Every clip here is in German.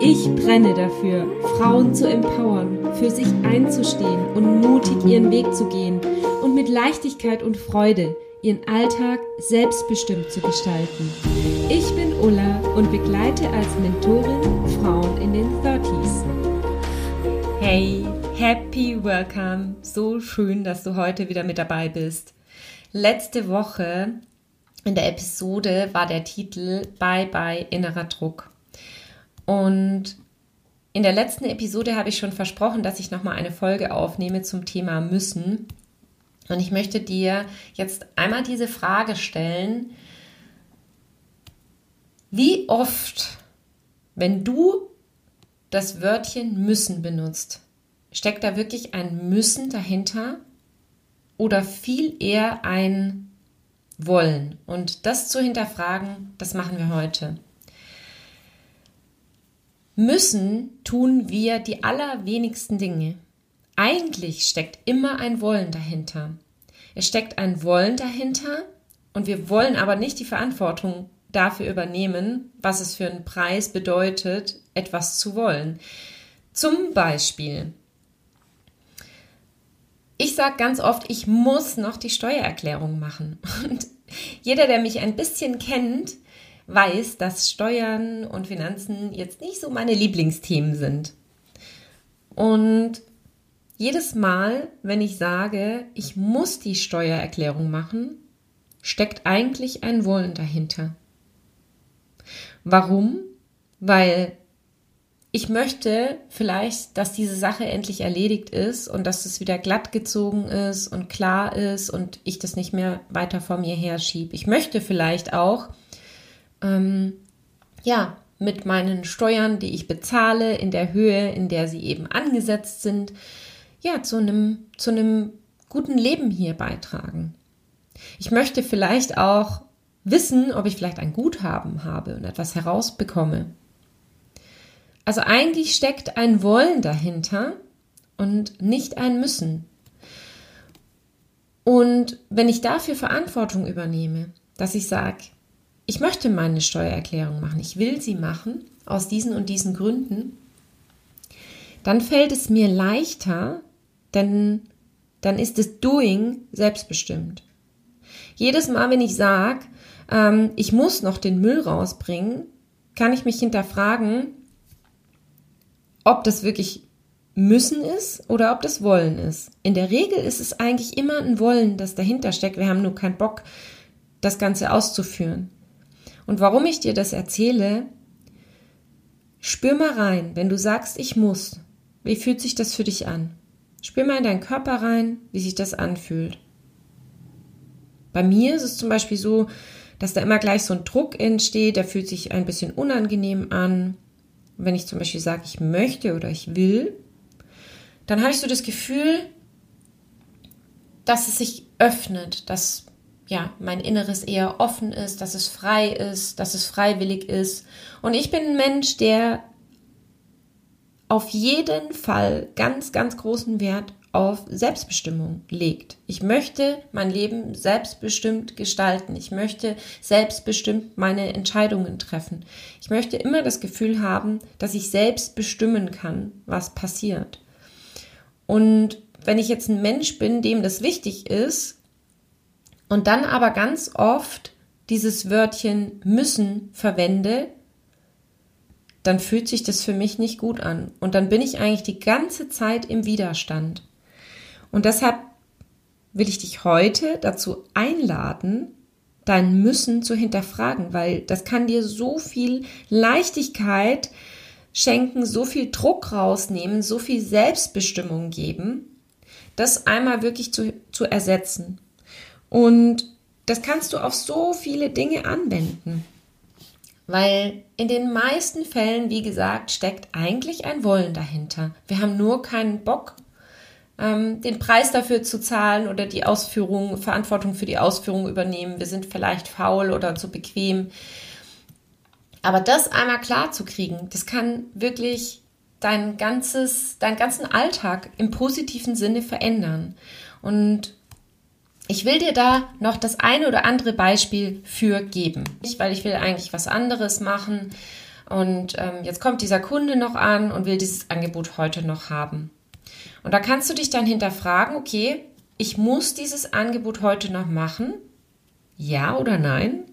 Ich brenne dafür, Frauen zu empowern, für sich einzustehen und mutig ihren Weg zu gehen und mit Leichtigkeit und Freude ihren Alltag selbstbestimmt zu gestalten. Ich bin Ulla und begleite als Mentorin Frauen in den 30s. Hey, happy welcome. So schön, dass du heute wieder mit dabei bist. Letzte Woche in der Episode war der Titel Bye bye innerer Druck. Und in der letzten Episode habe ich schon versprochen, dass ich nochmal eine Folge aufnehme zum Thema müssen. Und ich möchte dir jetzt einmal diese Frage stellen, wie oft, wenn du das Wörtchen müssen benutzt, steckt da wirklich ein müssen dahinter oder viel eher ein wollen? Und das zu hinterfragen, das machen wir heute. Müssen tun wir die allerwenigsten Dinge. Eigentlich steckt immer ein Wollen dahinter. Es steckt ein Wollen dahinter und wir wollen aber nicht die Verantwortung dafür übernehmen, was es für einen Preis bedeutet, etwas zu wollen. Zum Beispiel, ich sage ganz oft, ich muss noch die Steuererklärung machen. Und jeder, der mich ein bisschen kennt, weiß, dass Steuern und Finanzen jetzt nicht so meine Lieblingsthemen sind. Und jedes Mal, wenn ich sage, ich muss die Steuererklärung machen, steckt eigentlich ein Wollen dahinter. Warum? Weil ich möchte vielleicht, dass diese Sache endlich erledigt ist und dass es wieder glatt gezogen ist und klar ist und ich das nicht mehr weiter vor mir herschiebe. Ich möchte vielleicht auch, ähm, ja, mit meinen Steuern, die ich bezahle, in der Höhe, in der sie eben angesetzt sind, ja, zu einem, zu einem guten Leben hier beitragen. Ich möchte vielleicht auch wissen, ob ich vielleicht ein Guthaben habe und etwas herausbekomme. Also eigentlich steckt ein Wollen dahinter und nicht ein Müssen. Und wenn ich dafür Verantwortung übernehme, dass ich sage, ich möchte meine Steuererklärung machen, ich will sie machen, aus diesen und diesen Gründen, dann fällt es mir leichter, denn dann ist das Doing selbstbestimmt. Jedes Mal, wenn ich sage, ähm, ich muss noch den Müll rausbringen, kann ich mich hinterfragen, ob das wirklich müssen ist oder ob das wollen ist. In der Regel ist es eigentlich immer ein Wollen, das dahinter steckt. Wir haben nur keinen Bock, das Ganze auszuführen. Und warum ich dir das erzähle, spür mal rein, wenn du sagst, ich muss. Wie fühlt sich das für dich an? Spür mal in deinen Körper rein, wie sich das anfühlt. Bei mir ist es zum Beispiel so, dass da immer gleich so ein Druck entsteht, der fühlt sich ein bisschen unangenehm an. Wenn ich zum Beispiel sage, ich möchte oder ich will, dann habe ich so das Gefühl, dass es sich öffnet, dass ja, mein Inneres eher offen ist, dass es frei ist, dass es freiwillig ist. Und ich bin ein Mensch, der auf jeden Fall ganz, ganz großen Wert auf Selbstbestimmung legt. Ich möchte mein Leben selbstbestimmt gestalten. Ich möchte selbstbestimmt meine Entscheidungen treffen. Ich möchte immer das Gefühl haben, dass ich selbst bestimmen kann, was passiert. Und wenn ich jetzt ein Mensch bin, dem das wichtig ist, und dann aber ganz oft dieses Wörtchen müssen verwende, dann fühlt sich das für mich nicht gut an. Und dann bin ich eigentlich die ganze Zeit im Widerstand. Und deshalb will ich dich heute dazu einladen, dein Müssen zu hinterfragen, weil das kann dir so viel Leichtigkeit schenken, so viel Druck rausnehmen, so viel Selbstbestimmung geben, das einmal wirklich zu, zu ersetzen. Und das kannst du auf so viele Dinge anwenden. Weil in den meisten Fällen, wie gesagt, steckt eigentlich ein Wollen dahinter. Wir haben nur keinen Bock, ähm, den Preis dafür zu zahlen oder die Ausführung, Verantwortung für die Ausführung übernehmen. Wir sind vielleicht faul oder zu bequem. Aber das einmal klar zu kriegen, das kann wirklich dein ganzes, deinen ganzen Alltag im positiven Sinne verändern. Und ich will dir da noch das eine oder andere Beispiel für geben. Weil ich will eigentlich was anderes machen. Und ähm, jetzt kommt dieser Kunde noch an und will dieses Angebot heute noch haben. Und da kannst du dich dann hinterfragen, okay, ich muss dieses Angebot heute noch machen? Ja oder nein?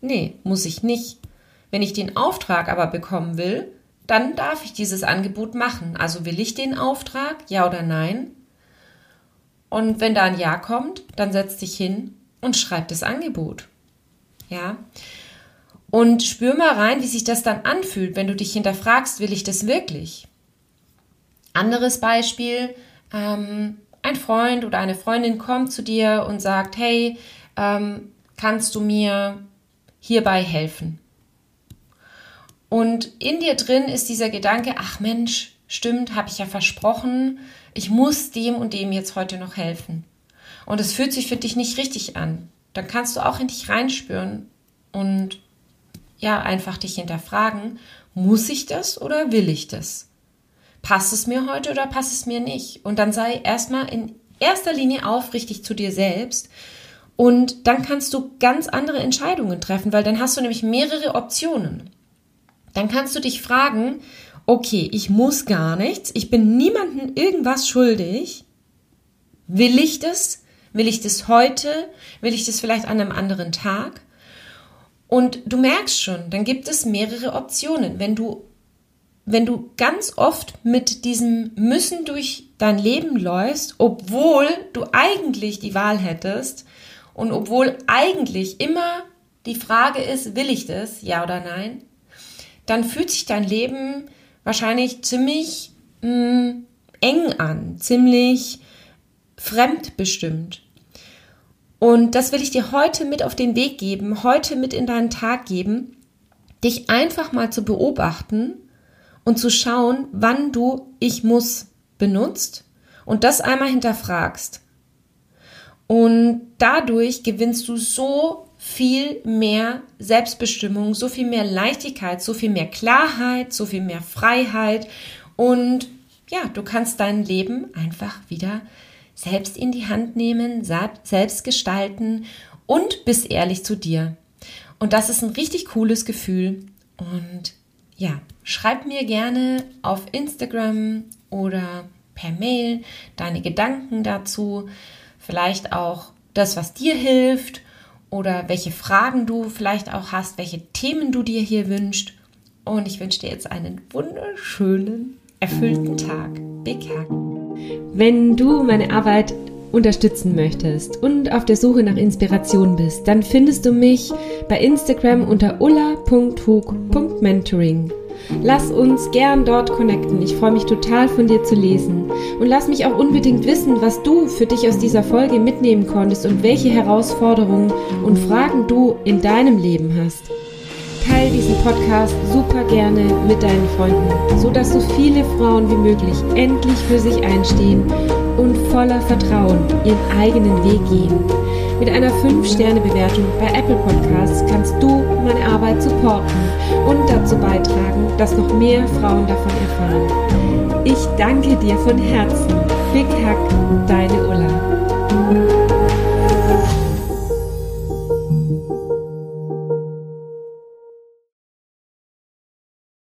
Nee, muss ich nicht. Wenn ich den Auftrag aber bekommen will, dann darf ich dieses Angebot machen. Also will ich den Auftrag, ja oder nein? Und wenn da ein Ja kommt, dann setz dich hin und schreib das Angebot. Ja. Und spür mal rein, wie sich das dann anfühlt, wenn du dich hinterfragst, will ich das wirklich? Anderes Beispiel, ähm, ein Freund oder eine Freundin kommt zu dir und sagt, hey, ähm, kannst du mir hierbei helfen? Und in dir drin ist dieser Gedanke, ach Mensch, stimmt, habe ich ja versprochen, ich muss dem und dem jetzt heute noch helfen. Und es fühlt sich für dich nicht richtig an. Dann kannst du auch in dich reinspüren und ja, einfach dich hinterfragen, muss ich das oder will ich das? Passt es mir heute oder passt es mir nicht? Und dann sei erstmal in erster Linie aufrichtig zu dir selbst und dann kannst du ganz andere Entscheidungen treffen, weil dann hast du nämlich mehrere Optionen dann kannst du dich fragen, okay, ich muss gar nichts, ich bin niemandem irgendwas schuldig. Will ich das? Will ich das heute? Will ich das vielleicht an einem anderen Tag? Und du merkst schon, dann gibt es mehrere Optionen. Wenn du, wenn du ganz oft mit diesem Müssen durch dein Leben läufst, obwohl du eigentlich die Wahl hättest und obwohl eigentlich immer die Frage ist, will ich das, ja oder nein, dann fühlt sich dein Leben wahrscheinlich ziemlich mh, mm, eng an, ziemlich fremdbestimmt. Und das will ich dir heute mit auf den Weg geben, heute mit in deinen Tag geben, dich einfach mal zu beobachten und zu schauen, wann du ich muss benutzt und das einmal hinterfragst. Und dadurch gewinnst du so viel mehr Selbstbestimmung, so viel mehr Leichtigkeit, so viel mehr Klarheit, so viel mehr Freiheit und ja, du kannst dein Leben einfach wieder selbst in die Hand nehmen, selbst gestalten und bist ehrlich zu dir. Und das ist ein richtig cooles Gefühl. Und ja, schreib mir gerne auf Instagram oder per Mail deine Gedanken dazu, vielleicht auch das, was dir hilft oder welche Fragen du vielleicht auch hast, welche Themen du dir hier wünschst. Und ich wünsche dir jetzt einen wunderschönen, erfüllten Tag. Big Hug. Wenn du meine Arbeit unterstützen möchtest und auf der Suche nach Inspiration bist, dann findest du mich bei Instagram unter ulla.hug.mentoring. Lass uns gern dort connecten. Ich freue mich total von dir zu lesen. Und lass mich auch unbedingt wissen, was du für dich aus dieser Folge mitnehmen konntest und welche Herausforderungen und Fragen du in deinem Leben hast. Teil diesen Podcast super gerne mit deinen Freunden, sodass so viele Frauen wie möglich endlich für sich einstehen und voller Vertrauen ihren eigenen Weg gehen. Mit einer 5-Sterne-Bewertung bei Apple Podcasts kannst du meine Arbeit supporten dazu beitragen, dass noch mehr Frauen davon erfahren. Ich danke dir von Herzen. Big Hack, dein